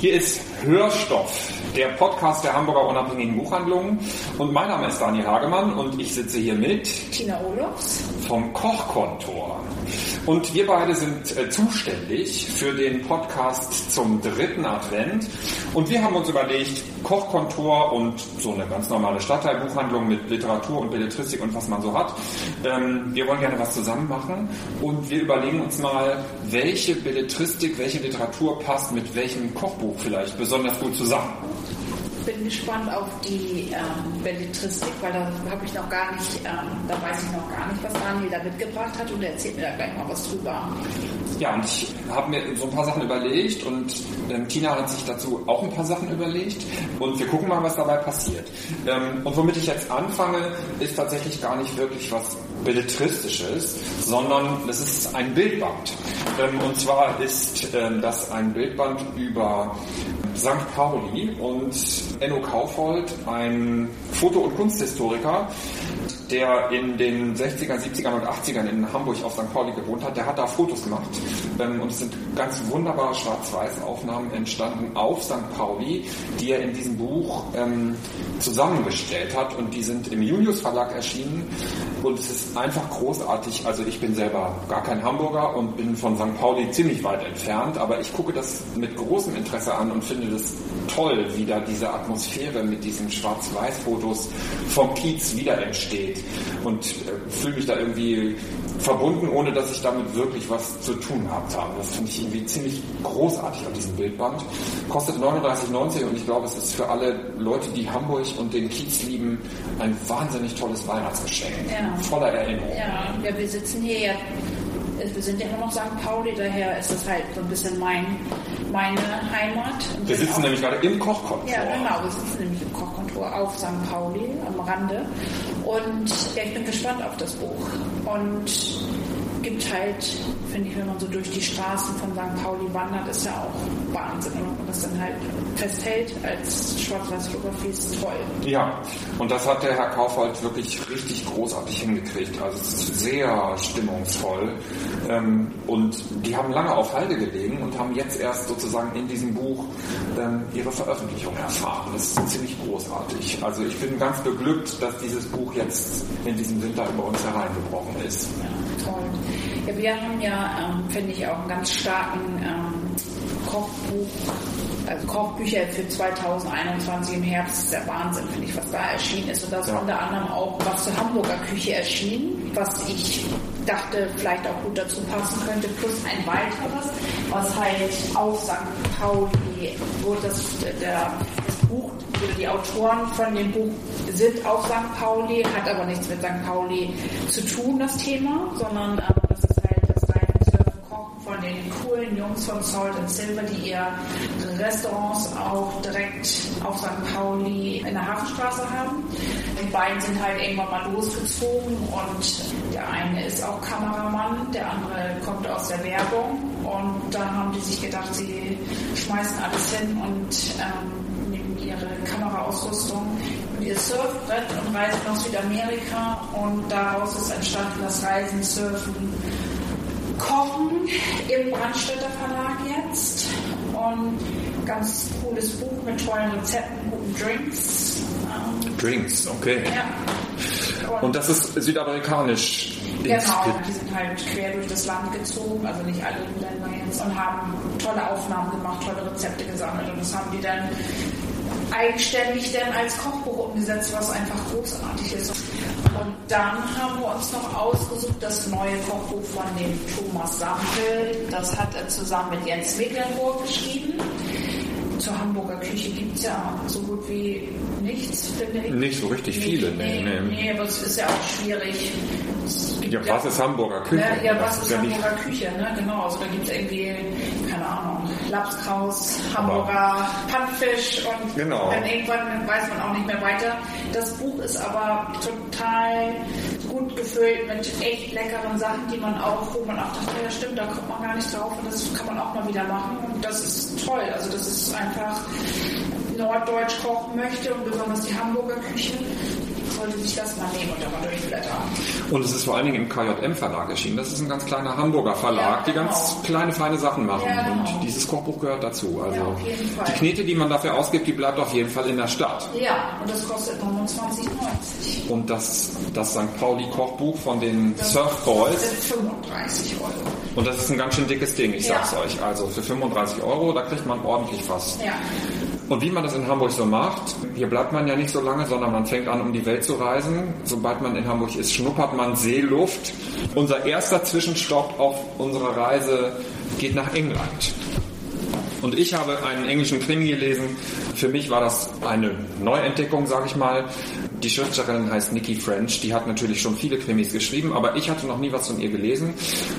Hier ist Hörstoff, der Podcast der Hamburger Unabhängigen Buchhandlungen. Und mein Name ist Daniel Hagemann und ich sitze hier mit Tina Olofs vom Kochkontor. Und wir beide sind äh, zuständig für den Podcast zum dritten Advent. Und wir haben uns überlegt, Kochkontor und so eine ganz normale Stadtteilbuchhandlung mit Literatur und Belletristik und was man so hat. Ähm, wir wollen gerne was zusammen machen und wir überlegen uns mal, welche Belletristik, welche Literatur passt mit welchem Kochbuch vielleicht besonders gut zusammen bin gespannt auf die ähm, Belletristik, weil da habe ich noch gar nicht, ähm, da weiß ich noch gar nicht, was Daniel da mitgebracht hat und er erzählt mir da gleich mal was drüber. Ja, und ich habe mir so ein paar Sachen überlegt und ähm, Tina hat sich dazu auch ein paar Sachen überlegt und wir gucken mal, was dabei passiert. Ähm, und womit ich jetzt anfange, ist tatsächlich gar nicht wirklich was Belletristisches, sondern es ist ein Bildband. Ähm, und zwar ist ähm, das ein Bildband über St. Pauli und Enno Kaufold, ein Foto- und Kunsthistoriker, der in den 60er, 70er und 80ern in Hamburg auf St. Pauli gewohnt hat, der hat da Fotos gemacht ähm, und es sind ganz wunderbare Schwarz-Weiß-Aufnahmen entstanden auf St. Pauli, die er in diesem Buch ähm, zusammengestellt hat und die sind im Julius Verlag erschienen und es ist einfach großartig. Also ich bin selber gar kein Hamburger und bin von St. Pauli ziemlich weit entfernt, aber ich gucke das mit großem Interesse an und finde das toll, wie da diese Atmosphäre mit diesen Schwarz-Weiß-Fotos vom Kiez wieder entsteht und äh, fühle mich da irgendwie verbunden, ohne dass ich damit wirklich was zu tun gehabt habe. Das finde ich irgendwie ziemlich großartig an diesem Bildband. Kostet 39,90 und ich glaube, es ist für alle Leute, die Hamburg und den Kiez lieben, ein wahnsinnig tolles Weihnachtsgeschenk. Ja. Voller Erinnerung. Ja, ja, wir sitzen hier ja wir sind ja immer noch St. Pauli, daher ist das halt so ein bisschen mein, meine Heimat. Und wir sitzen auch, nämlich gerade im Kochkontor. Ja, genau, wir sitzen nämlich im Kochkontor auf St. Pauli am Rande. Und ja, ich bin gespannt auf das Buch. Und gibt halt, finde ich, wenn man so durch die Straßen von St. Pauli wandert, ist ja auch Wahnsinn. Und das dann halt festhält als Schwarz-Weiß-Fotografie ist toll. Ja, und das hat der Herr Kaufhold wirklich richtig großartig hingekriegt. Also es ist sehr stimmungsvoll. Ähm, und die haben lange auf Halde gelegen und haben jetzt erst sozusagen in diesem Buch ähm, ihre Veröffentlichung erfahren. Das ist ziemlich großartig. Also ich bin ganz beglückt, dass dieses Buch jetzt in diesem Winter über uns hereingebrochen ist. Ja, toll. Ja, wir haben ja, ähm, finde ich, auch einen ganz starken ähm, Kochbuch, also Kochbücher für 2021 im Herbst. Das ist der Wahnsinn, finde ich, was da erschienen ist. Und da ist ja. unter anderem auch was zur Hamburger Küche erschienen, was ich dachte, vielleicht auch gut dazu passen könnte, plus ein weiteres, was halt auf St. Pauli, wo das, der, das Buch oder die Autoren von dem Buch sind auf St. Pauli, hat aber nichts mit St. Pauli zu tun, das Thema, sondern äh, das ist halt das Surfen Kochen von den coolen Jungs von Salt and Silver, die ihr Restaurants auch direkt auf St. Pauli in der Hafenstraße haben. Die beiden sind halt irgendwann mal losgezogen und der eine ist auch Kameramann, der andere kommt aus der Werbung und da haben die sich gedacht, sie schmeißen alles hin und ähm, ihre Kameraausrüstung und ihr Surfbrett und reisen nach Südamerika und daraus ist entstanden das Reisen, Surfen, im Brandstätter Verlag jetzt und ganz cooles Buch mit tollen Rezepten, guten Drinks. Drinks, okay. Ja. Und, und das ist südamerikanisch. Genau, die sind halt quer durch das Land gezogen, also nicht alle Länder jetzt, und haben tolle Aufnahmen gemacht, tolle Rezepte gesammelt und das haben die dann eigenständig dann als Kochbuch umgesetzt, was einfach großartig ist. Und dann haben wir uns noch ausgesucht das neue Kochbuch von dem Thomas Sampel. Das hat er zusammen mit Jens Mecklenburg geschrieben. zur Hamburger Küche gibt es ja so gut wie nichts, finde ich. Nicht so richtig nee, viele, nee, nee, nee. aber es ist ja auch schwierig. Ja, was ist Hamburger Küche? Ja, ja was ist ja nicht- Hamburger Küche, ne? Genau, also da gibt es irgendwie, keine Ahnung, Lapskraus, Hamburger Pannfisch und Genau. dann irgendwann weiß man auch nicht mehr weiter. Das Buch ist aber total gut gefüllt mit echt leckeren Sachen, die man auch, wo man auch dachte, ja stimmt, da kommt man gar nicht drauf und das kann man auch mal wieder machen und das ist toll. Also das ist einfach norddeutsch kochen möchte und besonders die Hamburger Küche, sollte sich das mal nehmen und da mal durchblättern. Und es ist vor allen Dingen im KJM Verlag erschienen. Das ist ein ganz kleiner Hamburger Verlag, Ja, die ganz genau. kleine, feine Sachen machen. Ja, genau. Und dieses Kochbuch gehört dazu. Also Ja, die Knete, die man dafür ausgibt, die bleibt auf jeden Fall in der Stadt. Ja, und das kostet 29,90. Und das, das St. Pauli Kochbuch von den Surf Das Boys. sind 35 Euro. Und das ist ein ganz schön dickes Ding, ich sag's euch. Also für 35 Euro, da kriegt man ordentlich was. Ja. Und wie man das in Hamburg so macht, hier bleibt man ja nicht so lange, sondern man fängt an, um die Welt zu reisen. Sobald man in Hamburg ist, schnuppert man Seeluft. Unser erster Zwischenstopp auf unserer Reise geht nach England. Und ich habe einen englischen Krimi gelesen. Für mich war das eine Neuentdeckung, sage ich mal. Die Schriftstellerin heißt Nikki French. Die hat natürlich schon viele Krimis geschrieben, aber ich hatte noch nie was von ihr gelesen.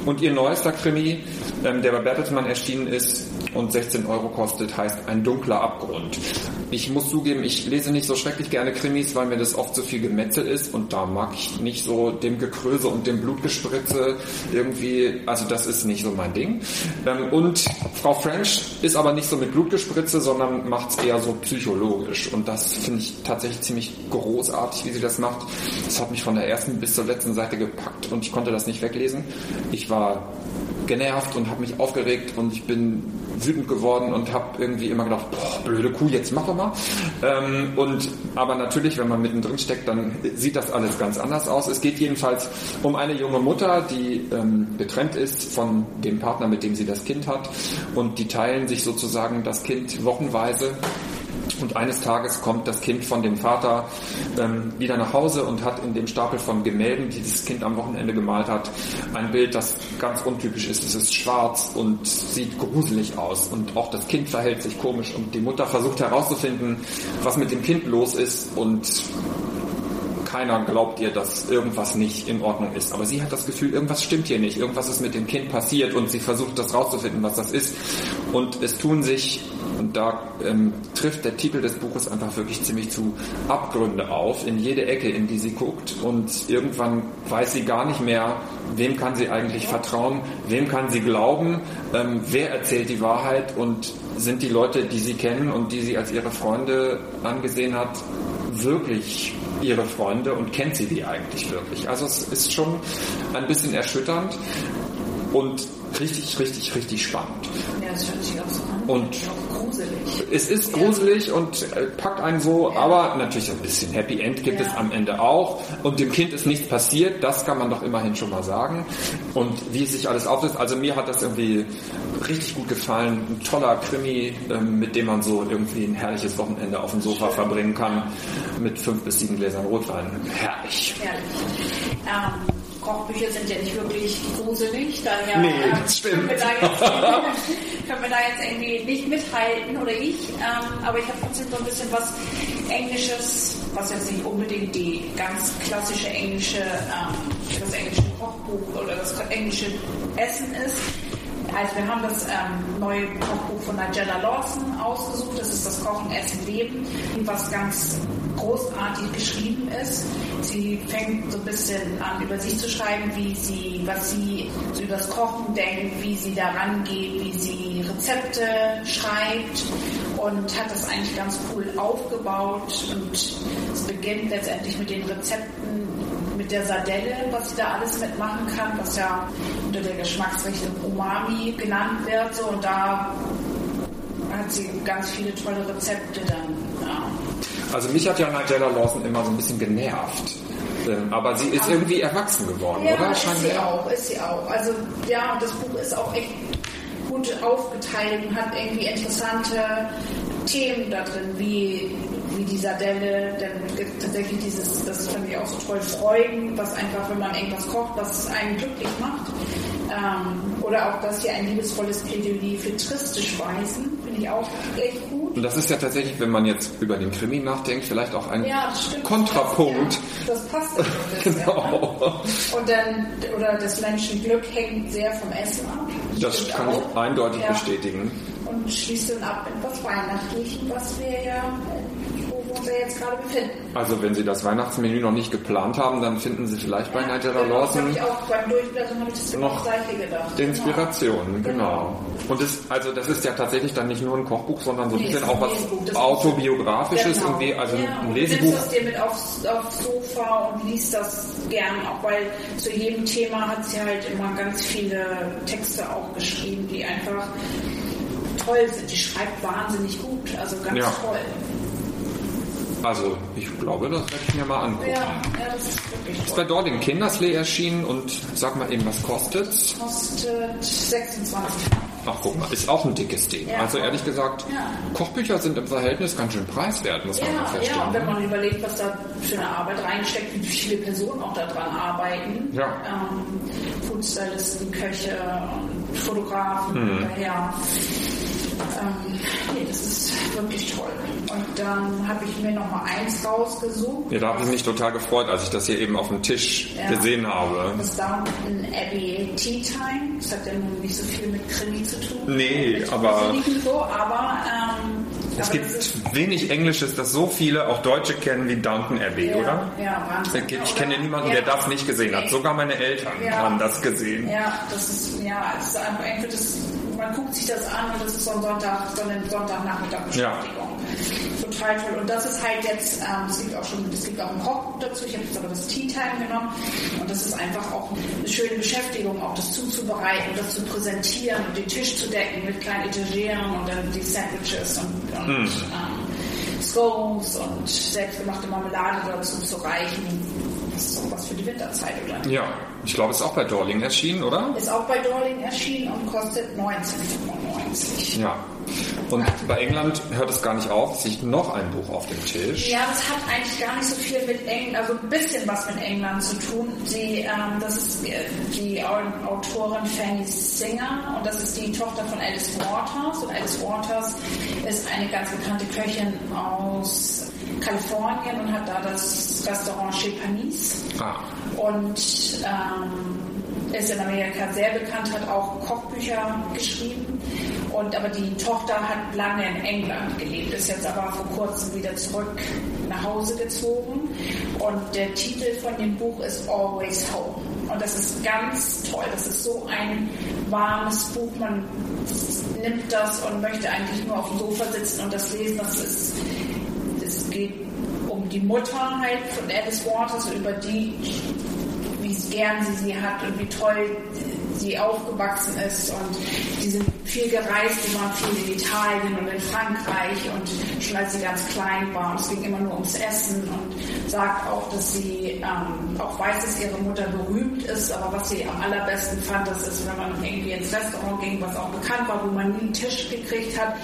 Und ihr neuester Krimi, ähm, der bei Bertelsmann erschienen ist und 16 Euro kostet, heißt Ein dunkler Abgrund. Ich muss zugeben, ich lese nicht so schrecklich gerne Krimis, weil mir das oft so viel Gemetzel ist und da mag ich nicht so dem Gekröse und dem Blutgespritze irgendwie, also das ist nicht so mein Ding. Ähm, Und Frau French ist aber nicht so mit Blutgespritze, sondern macht es eher so psychologisch und das finde ich tatsächlich ziemlich großartig, wie sie das macht. Das hat mich von der ersten bis zur letzten Seite gepackt und ich konnte das nicht weglesen. Ich war genervt und habe mich aufgeregt und ich bin wütend geworden und habe irgendwie immer gedacht, boah, blöde Kuh, jetzt mach doch mal. Ähm, und aber natürlich, wenn man mittendrin steckt, dann sieht das alles ganz anders aus. Es geht jedenfalls um eine junge Mutter, die ähm, getrennt ist von dem Partner, mit dem sie das Kind hat und die teilen sich sozusagen das Kind wochenweise. Und eines Tages kommt das Kind von dem Vater ähm, wieder nach Hause und hat in dem Stapel von Gemälden, die das Kind am Wochenende gemalt hat, ein Bild, das ganz untypisch ist. Es ist schwarz und sieht gruselig aus. Und auch das Kind verhält sich komisch. Und die Mutter versucht herauszufinden, was mit dem Kind los ist. Und keiner glaubt ihr, dass irgendwas nicht in Ordnung ist. Aber sie hat das Gefühl, irgendwas stimmt hier nicht, irgendwas ist mit dem Kind passiert und sie versucht das rauszufinden, was das ist. Und es tun sich, und da ähm, trifft der Titel des Buches einfach wirklich ziemlich zu Abgründe auf, in jede Ecke, in die sie guckt. Und irgendwann weiß sie gar nicht mehr, wem kann sie eigentlich vertrauen, wem kann sie glauben, ähm, wer erzählt die Wahrheit und sind die Leute, die sie kennen und die sie als ihre Freunde angesehen hat, wirklich ihre Freunde und kennt sie die eigentlich wirklich? Also es ist schon ein bisschen erschütternd und richtig, richtig, richtig spannend. Ja, das hört sich auch so an. Und-. Es ist gruselig und äh, packt einen so, aber natürlich ein bisschen Happy End gibt Ja. es am Ende auch. Und dem Kind ist nichts passiert, das kann man doch immerhin schon mal sagen. Und wie sich alles auflöst, also mir hat das irgendwie richtig gut gefallen. Ein toller Krimi, ähm, mit dem man so irgendwie ein herrliches Wochenende auf dem Sofa verbringen kann. Mit fünf bis sieben Gläsern Rotwein. Herrlich. Herrlich. Ähm, Kochbücher sind ja nicht wirklich gruselig, daher Nee, stimmt. Können, wir da jetzt, können wir da jetzt irgendwie nicht mithalten oder ich. Ähm, aber ich habe trotzdem so ein bisschen was Englisches, was jetzt nicht unbedingt die ganz klassische englische, ähm, das englische Kochbuch oder das englische Essen ist. Also wir haben das ähm, neue Kochbuch von Nigella Lawson ausgesucht. Das ist das Kochen, Essen, Leben, was ganz großartig geschrieben ist. Sie fängt so ein bisschen an, über sich zu schreiben, wie sie, was sie so über das Kochen denkt, wie sie daran geht, wie sie Rezepte schreibt und hat das eigentlich ganz cool aufgebaut und es beginnt letztendlich mit den Rezepten mit der Sardelle, was sie da alles mitmachen kann, was ja unter der Geschmacksrichtung Umami genannt wird. So, und da hat sie ganz viele tolle Rezepte dann. Also mich hat ja Nigella Lawson immer so ein bisschen genervt. Ähm, Aber sie ist irgendwie erwachsen geworden, Ja, oder? ist sie auch, ist sie auch. Also ja, das Buch ist auch echt gut aufgeteilt und hat irgendwie interessante Themen da drin, wie, wie die Sardelle, dann gibt es tatsächlich dieses, das fand ich auch so toll, Freuden, was einfach, wenn man irgendwas kocht, was einen glücklich macht. Ähm, oder auch das hier ein liebesvolles Plädoyer für triste Speisen, ich auch echt gut. Und das ist ja tatsächlich, wenn man jetzt über den Krimi nachdenkt, vielleicht auch ein Ja, das. Kontrapunkt. Das passt ja. Das passt bisschen, Genau. ne? Und dann, oder das Menschenglück hängt sehr vom Essen ab. Das Stimmt kann auch. ich eindeutig Ja. bestätigen. Und schließt dann ab mit was Weihnachtlichem, was wir ja, uns ja jetzt gerade befinden. Also wenn Sie das Weihnachtsmenü noch nicht geplant haben, dann finden Sie vielleicht bei Nigella genau, Das habe Lawson noch Seite gedacht. Inspiration, genau. Und das, also das ist ja tatsächlich dann nicht nur ein Kochbuch, sondern so ein Nee, bisschen es auch was autobiografisches, Genau. irgendwie, also ja, ein Lesebuch. Du nimmst das dir mit aufs, aufs Sofa und liest das gern, auch weil zu jedem Thema hat sie halt immer ganz viele Texte auch geschrieben, die einfach toll sind. Die schreibt wahnsinnig gut, also ganz Ja. toll. Also ich glaube, das werde ich mir mal angucken. Ja, ja, das ist wirklich Ist bei toll. Dorling Kinderslee erschienen und sag mal eben, was kostet's? Kostet 26 Ach guck mal, ist auch ein dickes Ding. Ja. Also ehrlich gesagt, Ja. Kochbücher sind im Verhältnis ganz schön preiswert, muss man mal Ja, und wenn man überlegt, was da für eine Arbeit reinsteckt, wie viele Personen auch daran arbeiten, Ja. ähm, Foodstylisten, Köche Fotografen, Mhm. daher, nee, das ist wirklich toll. Und dann habe ich mir noch mal eins rausgesucht, Ja, da habe ich mich total gefreut, als ich das hier eben auf dem Tisch Ja. gesehen habe. das Downton Abbey Tea Time. Das hat ja nun nicht so viel mit Krimi zu tun. Nee, aber- So, aber ähm, Es aber gibt das wenig Englisches, das so viele, auch Deutsche kennen wie Downton Abbey, ja, oder? Ja, Wahnsinn. Ich kenne Oder? niemanden, Ja. der das nicht gesehen hat. Sogar meine Eltern Ja. haben das gesehen. Ja, das ist, ja, es ist einfach irgendwie das, man guckt sich das an und das ist so ein Sonntag, so eine Sonntagnachmittag-Beschäftigung. Total toll. Und das ist halt jetzt, ähm, es gibt auch schon, es gibt auch ein Kochbuch dazu, ich habe jetzt aber das Tea Time genommen und das ist einfach auch eine schöne Beschäftigung, auch das zuzubereiten, das zu präsentieren und den Tisch zu decken mit kleinen Etageren und dann die Sandwiches und, und Mhm. ähm, Scones und selbstgemachte Marmelade dazu zu reichen. Ist was für die Winterzeit, oder? Ja, ich glaube, es ist auch bei Dorling erschienen, oder? Ist auch bei Dorling erschienen und kostet 19,95. Ja. Und bei England hört es gar nicht auf, es liegt noch ein Buch auf dem Tisch. Ja, das hat eigentlich gar nicht so viel mit England, also ein bisschen was mit England zu tun. Die, ähm, das ist äh, die Au- Autorin Fanny Singer und das ist die Tochter von Alice Waters. Und Alice Waters ist eine ganz bekannte Köchin aus Kalifornien und hat da das Restaurant Chez Panis. Ah, und ähm, ist in Amerika sehr bekannt, hat auch Kochbücher geschrieben. Und aber die Tochter hat lange in England gelebt, ist jetzt aber vor kurzem wieder zurück nach Hause gezogen. Und der Titel von dem Buch ist Always Home. Und das ist ganz toll. Das ist so ein warmes Buch. Man nimmt das und möchte eigentlich nur auf dem Sofa sitzen und das lesen. Das ist, es geht um die Mutter halt von Alice Waters, über die, wie gern sie sie hat und wie toll sie aufgewachsen ist und die sind viel gereist, die waren viel in Italien und in Frankreich und schon als sie ganz klein war es ging immer nur ums Essen und sagt auch, dass sie ähm, auch weiß, dass ihre Mutter berühmt ist, aber was sie am allerbesten fand, das ist, wenn man irgendwie ins Restaurant ging, was auch bekannt war, wo man nie einen Tisch gekriegt hat,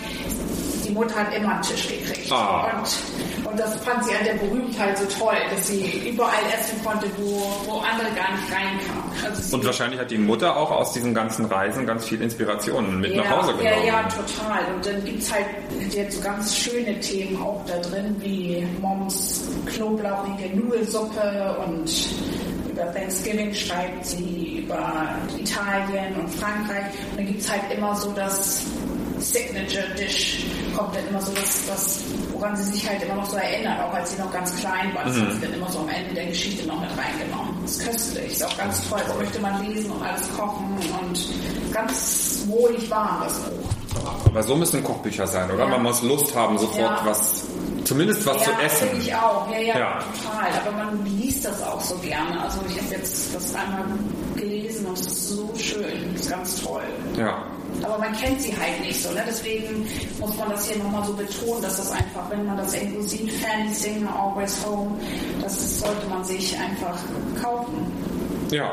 die Mutter hat immer einen Tisch gekriegt. Ah. Und, und das fand sie an der Berühmtheit so toll, dass sie überall essen konnte, wo, wo andere gar nicht reinkamen. Also und wahrscheinlich hat die Mutter auch aus diesen ganzen Reisen ganz viel Inspirationen mit ja, nach Hause genommen. Ja, ja, total. Und dann gibt es halt jetzt so ganz schöne Themen auch da drin, wie Moms knoblauchige Nudelsuppe und über Thanksgiving schreibt sie, über Italien und Frankreich. Und dann gibt es halt immer so das Signature Dish, kommt dann immer so das, das, woran sie sich halt immer noch so erinnert, auch als sie noch ganz klein war. Das Mhm. sie dann immer so am Ende der Geschichte noch mit reingenommen. Das ist köstlich, ist auch ganz toll. Das möchte man lesen und alles kochen und ganz wohlig warm, das Buch. Aber so müssen Kochbücher sein, oder? Ja. Man muss Lust haben, sofort Ja. was, zumindest was zu ja, essen. finde ich auch. Ja, ja, Ja. total. Aber man liest das auch so gerne. Also ich habe jetzt das einmal gelesen und es ist so schön. Das ist ganz toll. Ja. Aber man kennt sie halt nicht so, ne? Deswegen muss man das hier nochmal so betonen, dass das einfach, wenn man das irgendwo sieht, Singer, Always Home, das sollte man sich einfach kaufen. Ja,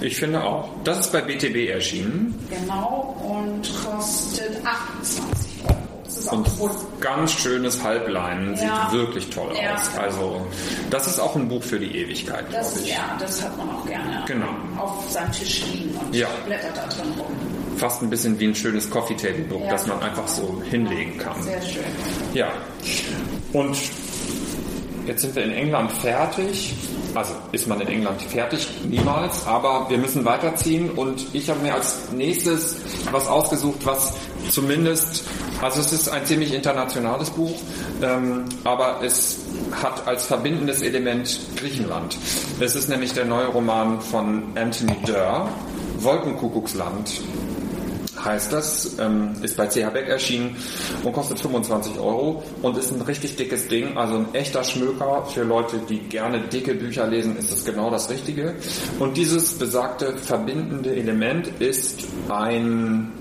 ich finde auch. Das ist bei BTB erschienen Genau. Und kostet 28 Euro. Das ist auch und bewusst. ganz schönes Halblein. Sieht Ja. wirklich toll Ja. aus. Also, das ist auch ein Buch für die Ewigkeit, Das, glaube ich. ja, das hat man auch gerne Genau. auf seinem Tisch liegen und Ja. blättert da drin rum. Fast ein bisschen wie ein schönes Coffee Table Book, ja. das man einfach so hinlegen kann. Sehr schön. Ja. Und jetzt sind wir in England fertig. Also ist man in England fertig? Niemals. Aber wir müssen weiterziehen und ich habe mir als nächstes was ausgesucht, was zumindest, also es ist ein ziemlich internationales Buch, ähm, aber es hat als verbindendes Element Griechenland. Es ist nämlich der neue Roman von Anthony Durr, Wolkenkuckucksland heißt das, ähm, ist bei CH Beck erschienen und kostet 25 Euro und ist ein richtig dickes Ding, also ein echter Schmöker für Leute, die gerne dicke Bücher lesen, ist das genau das Richtige. Und dieses besagte verbindende Element ist ein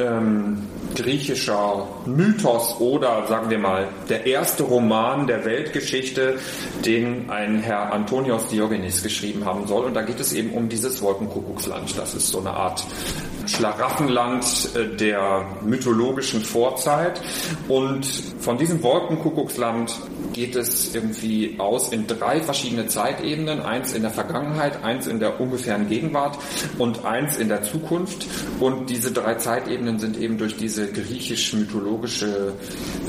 ähm, griechischer Mythos oder sagen wir mal der erste Roman der Weltgeschichte, den ein Herr Antonios Diogenes geschrieben haben soll. Und da geht es eben um dieses Wolkenkuckucksland. Das ist so eine Art Schlaraffenland äh, der mythologischen Vorzeit. Und von diesem Wolkenkuckucksland geht es irgendwie aus in drei verschiedene Zeitebenen. Eins in der Vergangenheit, eins in der ungefähren Gegenwart und eins in der Zukunft. Und diese drei Zeitebenen sind eben durch diese griechisch-mythologische,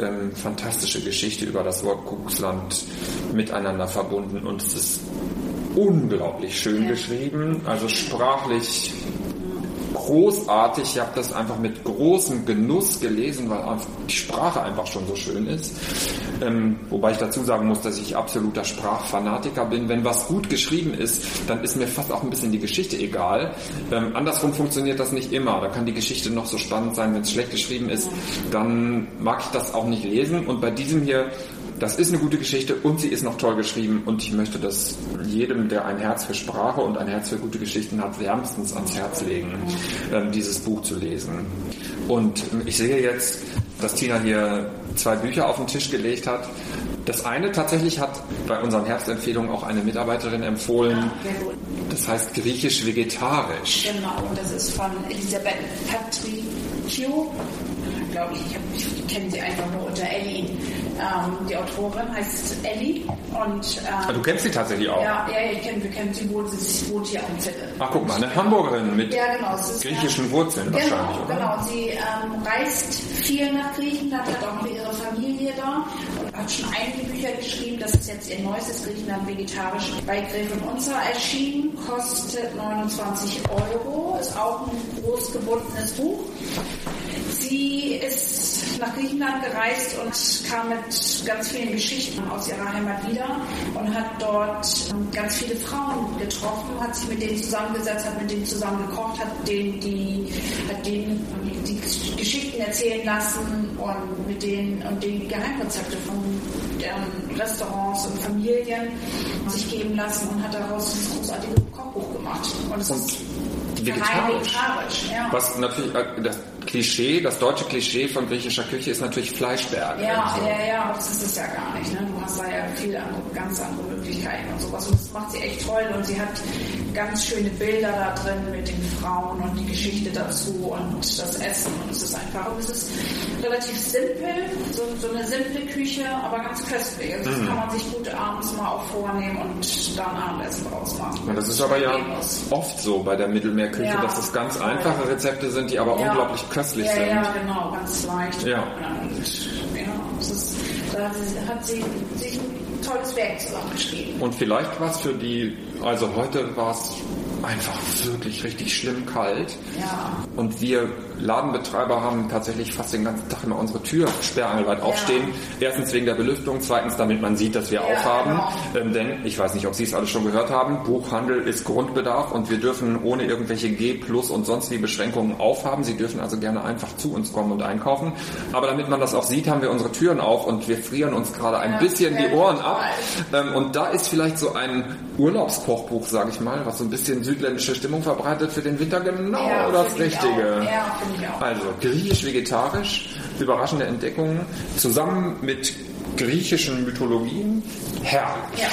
ähm, fantastische Geschichte über das Wolkenkuckucksland miteinander verbunden. Und es ist unglaublich schön ja. geschrieben, also sprachlich großartig. Ich habe das einfach mit großem Genuss gelesen, weil die Sprache einfach schon so schön ist. Ähm, wobei ich dazu sagen muss, dass ich absoluter Sprachfanatiker bin. Wenn was gut geschrieben ist, dann ist mir fast auch ein bisschen die Geschichte egal. Ähm, andersrum funktioniert das nicht immer. Da kann die Geschichte noch so spannend sein, wenn es schlecht geschrieben ist, dann mag ich das auch nicht lesen. Und bei diesem hier das ist eine gute Geschichte und sie ist noch toll geschrieben und ich möchte das jedem, der ein Herz für Sprache und ein Herz für gute Geschichten hat, wärmstens ans Herz legen, ähm, dieses Buch zu lesen. Und ich sehe jetzt, dass Tina hier zwei Bücher auf den Tisch gelegt hat. Das eine tatsächlich hat bei unseren Herbstempfehlungen auch eine Mitarbeiterin empfohlen. Das heißt griechisch-vegetarisch. Genau, und das ist von Elisabeth Patriciou glaube ich. Ich, ich kenne sie einfach nur unter Ellie. Ähm, die Autorin heißt Ellie. Und, ähm, ah, du kennst sie tatsächlich auch? Ja, ja ich kenne, wir kennen sie wohl. Sie wohnt hier am Zettel. Ach, guck mal, eine Hamburgerin mit ja, genau, griechischen Wurzeln genau, wahrscheinlich, oder? Genau, sie ähm, reist viel nach Griechenland, hat auch ihre Familie da und hat schon einige Bücher geschrieben. Das ist jetzt ihr neuestes Griechenland vegetarisch bei Gräfin Unzer erschienen. Kostet 29 Euro. Ist auch ein groß gebundenes Buch. Sie ist nach Griechenland gereist und kam mit ganz vielen Geschichten aus ihrer Heimat wieder und hat dort ganz viele Frauen getroffen, hat sich mit denen zusammengesetzt, hat mit denen zusammen gekocht, hat denen die, hat denen die Geschichten erzählen lassen und mit denen und die Geheimrezepte von deren Restaurants und Familien sich geben lassen und hat daraus ein großartiges Kochbuch gemacht. Und es ist vegetarisch. vegetarisch ja. Was natürlich äh, das Klischee, das deutsche Klischee von griechischer Küche ist natürlich Fleischberg. Ja, so. ja, ja, das ist es ja gar nicht. Ne? Du hast da ja viele andere, ganz andere Möglichkeiten und sowas. Und das macht sie echt toll und sie hat ganz schöne Bilder da drin mit den Frauen und die Geschichte dazu und das Essen und es ist einfach, und es ist relativ simpel, so, so eine simple Küche, aber ganz köstlich. Also das mhm. kann man sich gut abends mal auch vornehmen und dann Abendessen draus machen. Ja, das ist aber ja oft so bei der Mittelmeerküche, ja, dass es ganz einfache Rezepte sind, die aber ja. unglaublich köstlich sind. Ja, genau, ganz leicht. Ja. Und, ja, ist, da hat sie sich tolles Werk zusammengeschrieben. Und vielleicht was für die, also heute war es einfach wirklich richtig schlimm kalt. Ja. Und wir Ladenbetreiber haben tatsächlich fast den ganzen Tag immer unsere Tür sperrangelweit ja. aufstehen. Erstens wegen der Belüftung, zweitens damit man sieht, dass wir ja, aufhaben. Genau. Ähm, denn, ich weiß nicht, ob Sie es alle schon gehört haben, Buchhandel ist Grundbedarf und wir dürfen ohne irgendwelche G plus und sonst wie Beschränkungen aufhaben. Sie dürfen also gerne einfach zu uns kommen und einkaufen. Aber damit man das auch sieht, haben wir unsere Türen auf und wir frieren uns gerade ein ja, bisschen die Ohren ab. Ähm, und da ist vielleicht so ein Urlaubskochbuch, sage ich mal, was so ein bisschen südländische Stimmung verbreitet für den Winter genau ja, das Richtige. Also griechisch-vegetarisch, überraschende Entdeckungen, zusammen mit griechischen Mythologien, herrlich. Ja.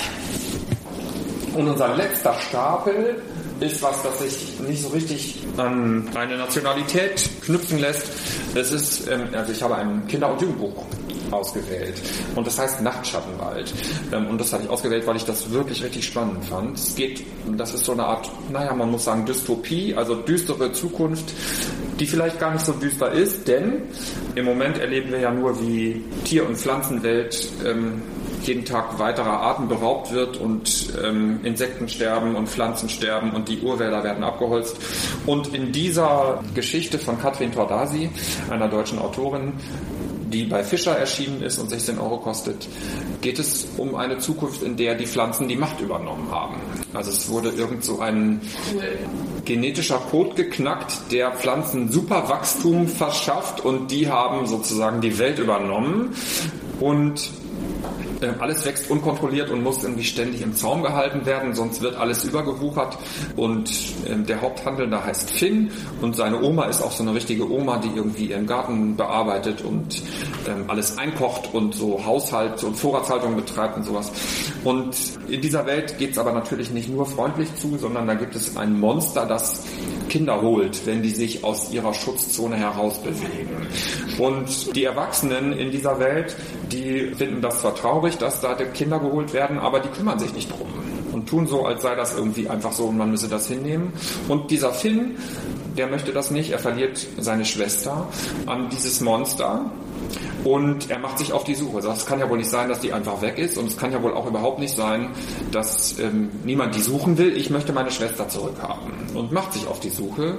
Und unser letzter Stapel ist was, das sich nicht so richtig an eine Nationalität knüpfen lässt. Es ist, ähm, also ich habe ein Kinder- und Jugendbuch ausgewählt. Und das heißt Nachtschattenwald. Ähm, und das habe ich ausgewählt, weil ich das wirklich richtig spannend fand. Es geht, das ist so eine Art, naja, man muss sagen, Dystopie, also düstere Zukunft, die vielleicht gar nicht so düster ist, denn im Moment erleben wir ja nur, wie Tier- und Pflanzenwelt ähm, jeden Tag weiterer Arten beraubt wird und ähm, Insekten sterben und Pflanzen sterben und die Urwälder werden abgeholzt. Und in dieser Geschichte von Katrin Tordasi, einer deutschen Autorin, die bei Fischer erschienen ist und 16 Euro kostet, geht es um eine Zukunft, in der die Pflanzen die Macht übernommen haben. Also es wurde irgend so ein genetischer Code geknackt, der Pflanzen super Wachstum verschafft und die haben sozusagen die Welt übernommen. Und alles wächst unkontrolliert und muss irgendwie ständig im Zaum gehalten werden, sonst wird alles übergewuchert. Und ähm, der Haupthandelnde heißt Finn und seine Oma ist auch so eine richtige Oma, die irgendwie ihren Garten bearbeitet und ähm, alles einkocht und so Haushalt und Vorratshaltung betreibt und sowas. Und in dieser Welt geht es aber natürlich nicht nur freundlich zu, sondern da gibt es ein Monster, das Kinder holt, wenn die sich aus ihrer Schutzzone herausbewegen. Und die Erwachsenen in dieser Welt, die finden das zwar traurig, dass da Kinder geholt werden, aber die kümmern sich nicht drum und tun so, als sei das irgendwie einfach so und man müsse das hinnehmen. Und dieser Finn, der möchte das nicht, er verliert seine Schwester an dieses Monster und er macht sich auf die Suche. Es kann ja wohl nicht sein, dass die einfach weg ist und es kann ja wohl auch überhaupt nicht sein, dass ähm, niemand die suchen will. Ich möchte meine Schwester zurückhaben und macht sich auf die Suche.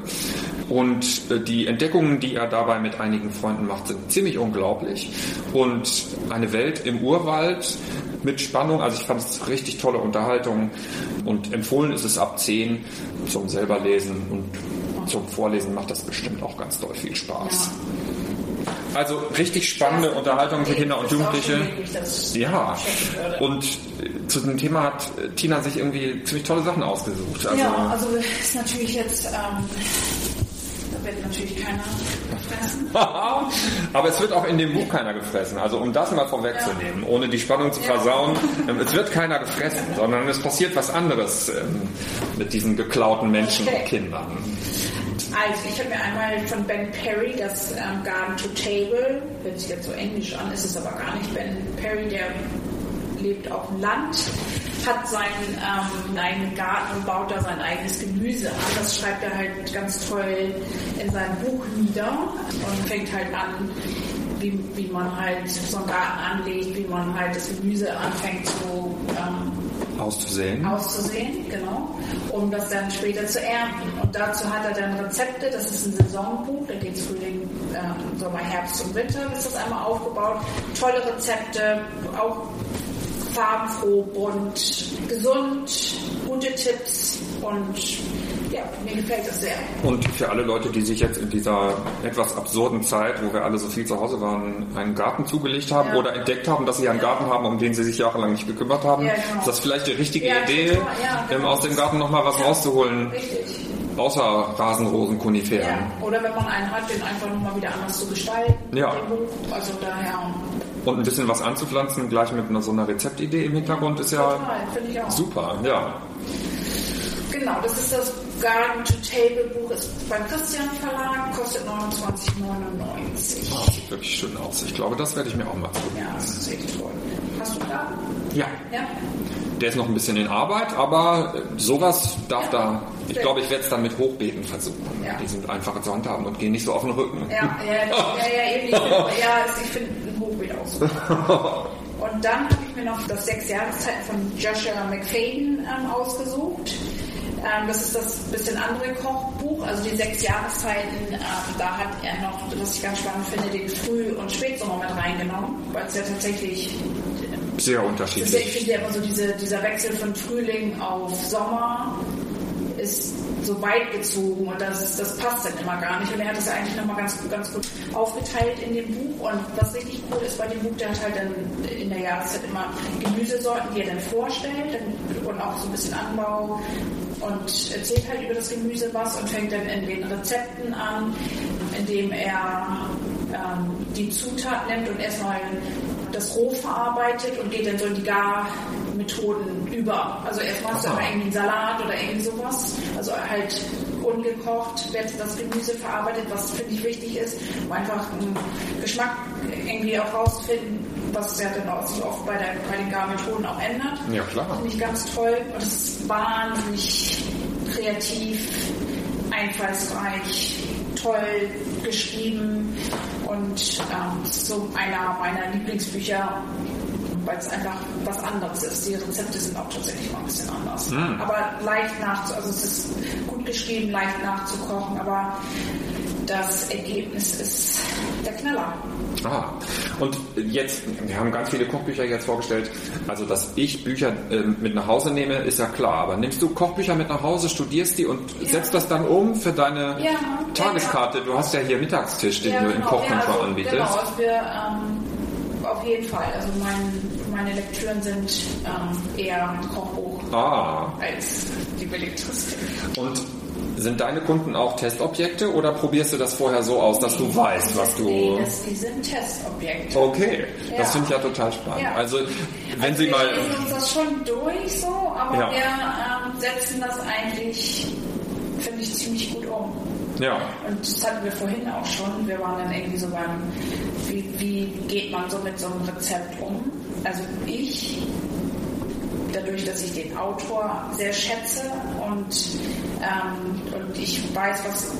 Und äh, die Entdeckungen, die er dabei mit einigen Freunden macht, sind ziemlich unglaublich. Und eine Welt im Urwald mit Spannung. Also ich fand es richtig tolle Unterhaltung und empfohlen ist es ab 10 zum selber lesen und zum Vorlesen macht das bestimmt auch ganz doll viel Spaß. Ja. Also richtig spannende Unterhaltung für Kinder und Jugendliche. Ja. Und zu dem Thema hat Tina sich irgendwie ziemlich tolle Sachen ausgesucht. Also ja, also ist natürlich jetzt, ähm, da wird natürlich keiner gefressen. Aber es wird auch in dem Buch keiner gefressen. Also um das mal vorwegzunehmen, ja. ohne die Spannung zu versauen, ähm, es wird keiner gefressen, sondern es passiert was anderes ähm, mit diesen geklauten Menschen okay. und Kindern. Also, ich habe mir einmal von Ben Perry das ähm, Garden to Table, hört sich jetzt so englisch an, ist es aber gar nicht. Ben Perry, der lebt auf dem Land, hat seinen ähm, eigenen Garten und baut da sein eigenes Gemüse an. Das schreibt er halt ganz toll in seinem Buch nieder und fängt halt an, wie, wie man halt so einen Garten anlegt, wie man halt das Gemüse anfängt zu ähm, auszusehen. Auszusehen, genau, um das dann später zu ernten. Und dazu hat er dann Rezepte, das ist ein Saisonbuch, da geht es Frühling, äh, Sommer, Herbst und Winter, ist das einmal aufgebaut. Tolle Rezepte, auch farbenfroh, bunt, gesund, gute Tipps und ja, mir gefällt das sehr. Und für alle Leute, die sich jetzt in dieser etwas absurden Zeit, wo wir alle so viel zu Hause waren, einen Garten zugelegt haben ja. oder entdeckt haben, dass sie einen Garten haben, um den sie sich jahrelang nicht gekümmert haben, ja, genau. ist das vielleicht die richtige Idee, genau. aus dem Garten nochmal was rauszuholen. Richtig. Außer Rasenrosen, Koniferen. Ja. Oder wenn man einen hat, den einfach nochmal wieder anders zu gestalten. Ja. Also daher und ein bisschen was anzupflanzen, gleich mit einer so einer Rezeptidee im Hintergrund ist ja Total, super, ja. Genau, das ist das Garden to Table Buch, ist beim Christian Verlag, kostet 29,99. Oh, sieht wirklich schön aus. Ich glaube, das werde ich mir auch mal tun. Ja, das ist echt toll. Hast du da? Ja. ja. Der ist noch ein bisschen in Arbeit, aber sowas darf da. Ich glaube, ich werde es dann mit Hochbeeten versuchen. Ja. Die sind einfache zu handhaben und gehen nicht so auf den Rücken. Ja, ja, ja, ja, eben. ja, ich finde ein Hochbeet auch so. Und dann habe ich mir noch das Sechs Jahreszeiten von Joshua McFadden ähm, ausgesucht. Ähm, das ist das bisschen andere Kochbuch, also die sechs Jahreszeiten. Ähm, da hat er noch, was ich ganz spannend finde, den Früh- und Spätsommer mit reingenommen, weil es ja tatsächlich sehr unterschiedlich. Ich finde ja immer so diese, dieser Wechsel von Frühling auf Sommer ist so weit gezogen und das, das passt dann immer gar nicht. Und er hat das eigentlich nochmal ganz, ganz gut aufgeteilt in dem Buch. Und was richtig cool ist bei dem Buch, der hat halt dann in der Jahreszeit immer Gemüsesorten, die er dann vorstellt und auch so ein bisschen Anbau und erzählt halt über das Gemüse was und fängt dann in den Rezepten an, indem er ähm, die Zutat nimmt und erstmal das roh verarbeitet und geht dann so in die Garmethoden über. Also erstmal hast du irgendwie einen Salat oder irgendwie sowas. Also halt ungekocht wird das Gemüse verarbeitet, was finde ich wichtig ist, um einfach einen Geschmack irgendwie auch rausfinden, was ja dann auch sich oft bei, der, bei den Garmethoden auch ändert. Ja, klar. Finde ich ganz toll. Und es ist wahnsinnig kreativ, einfallsreich, toll geschrieben und ähm, so einer meiner Lieblingsbücher, weil es einfach was anderes ist. Die Rezepte sind auch tatsächlich mal ein bisschen anders. Mm. Aber leicht nachzu, also es ist gut geschrieben, leicht nachzukochen, aber das Ergebnis ist der Knaller. Ah, und jetzt, wir haben ganz viele Kochbücher jetzt vorgestellt. Also, dass ich Bücher äh, mit nach Hause nehme, ist ja klar. Aber nimmst du Kochbücher mit nach Hause, studierst die und Ja. setzt das dann um für deine Ja, Tageskarte? Du hast ja hier Mittagstisch, den du im Kochkontor also, anbietest. Genau, also wir, ähm, auf jeden Fall. Also mein, meine Lektüren sind ähm, eher Kochbuch Ah, als die Belletristik. und sind deine Kunden auch Testobjekte oder probierst du das vorher so aus, dass du weißt, was du... Nee, das, die sind Testobjekte. Okay, Ja. das finde ich ja total spannend. Ja. Also, wenn also Sie wir mal... lesen uns das schon durch so, aber Ja. wir ähm, setzen das eigentlich, finde ich, ziemlich gut um. Ja, Und das hatten wir vorhin auch schon. Wir waren dann irgendwie so beim, wie, wie geht man so mit so einem Rezept um? Also ich, dadurch, dass ich den Autor sehr schätze und, ähm, und ich weiß, was,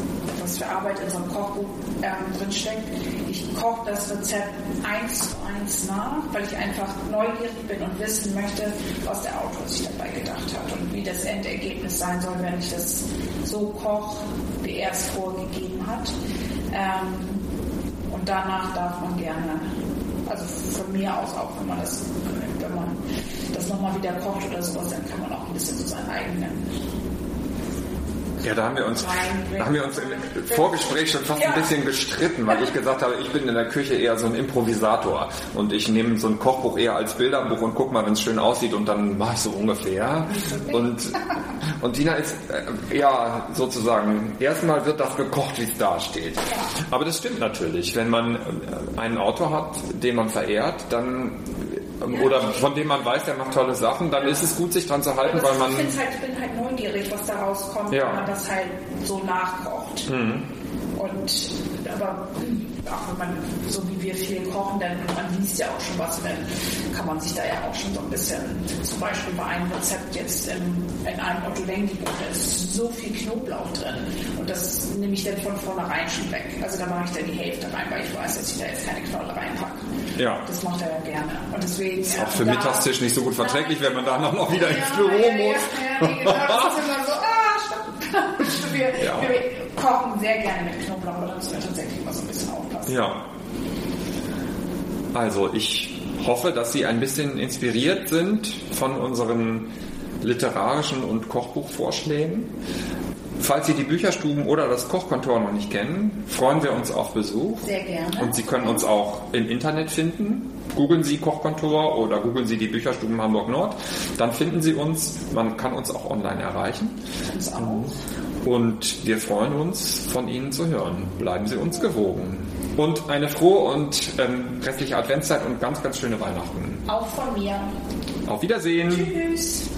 was für Arbeit in so einem Kochbuch ähm, drinsteckt, ich koche das Rezept eins zu eins nach, weil ich einfach neugierig bin und wissen möchte, was der Autor sich dabei gedacht hat und wie das Endergebnis sein soll, wenn ich das so koche, wie er es vorgegeben hat. Ähm, und danach darf man gerne, also von mir aus auch, wenn man das, wenn man das nochmal wieder kocht oder sowas, dann kann man auch ein bisschen so seinen eigenen Ja, da haben wir uns, da haben wir uns im Vorgespräch schon fast Ja. ein bisschen gestritten, weil ich gesagt habe, ich bin in der Küche eher so ein Improvisator und ich nehme so ein Kochbuch eher als Bilderbuch und guck mal, wenn es schön aussieht und dann mache ich so ungefähr. Und, und Dina ist äh, ja sozusagen, erstmal wird das gekocht, wie es da steht. Aber das stimmt natürlich. Wenn man äh, einen Autor hat, den man verehrt, dann oder von dem man weiß, der macht tolle Sachen, dann ist es gut, sich dran zu halten, Aber weil man ich, halt, ich bin halt neugierig, was da rauskommt, Ja. wenn man das halt so nachkocht. Und aber auch wenn man so wie wir viel kochen, dann man liest ja auch schon was, dann kann man sich da ja auch schon so ein bisschen, zum Beispiel bei einem Rezept jetzt in, in einem Otto Lengi da ist so viel Knoblauch drin und das nehme ich dann von vornherein schon weg. Also da mache ich dann die Hälfte rein, weil ich weiß, dass ich da jetzt keine Knolle reinpacke. Ja. Das macht er ja gerne. Und deswegen Ist auch für Mittagstisch nicht so gut verträglich, wenn man danach noch wieder ins ja, Büro ja, muss. Ja, ja, genau, das ist immer so, ah, stopp. wir, Ja. wir kochen sehr gerne mit Knoblauch, aber da müssen wir tatsächlich immer so ein bisschen aufpassen. Ja. Also ich hoffe, dass Sie ein bisschen inspiriert sind von unseren literarischen und Kochbuchvorschlägen. Falls Sie die Bücherstuben oder das Kochkontor noch nicht kennen, freuen wir uns auf Besuch. Sehr gerne. Und Sie können uns auch im Internet finden. Googeln Sie Kochkontor oder googeln Sie die Bücherstuben Hamburg Nord. Dann finden Sie uns. Man kann uns auch online erreichen. Uns auch. Und wir freuen uns, von Ihnen zu hören. Bleiben Sie uns gewogen. Und eine frohe und ähm, restliche Adventszeit und ganz, ganz schöne Weihnachten. Auch von mir. Auf Wiedersehen. Tschüss.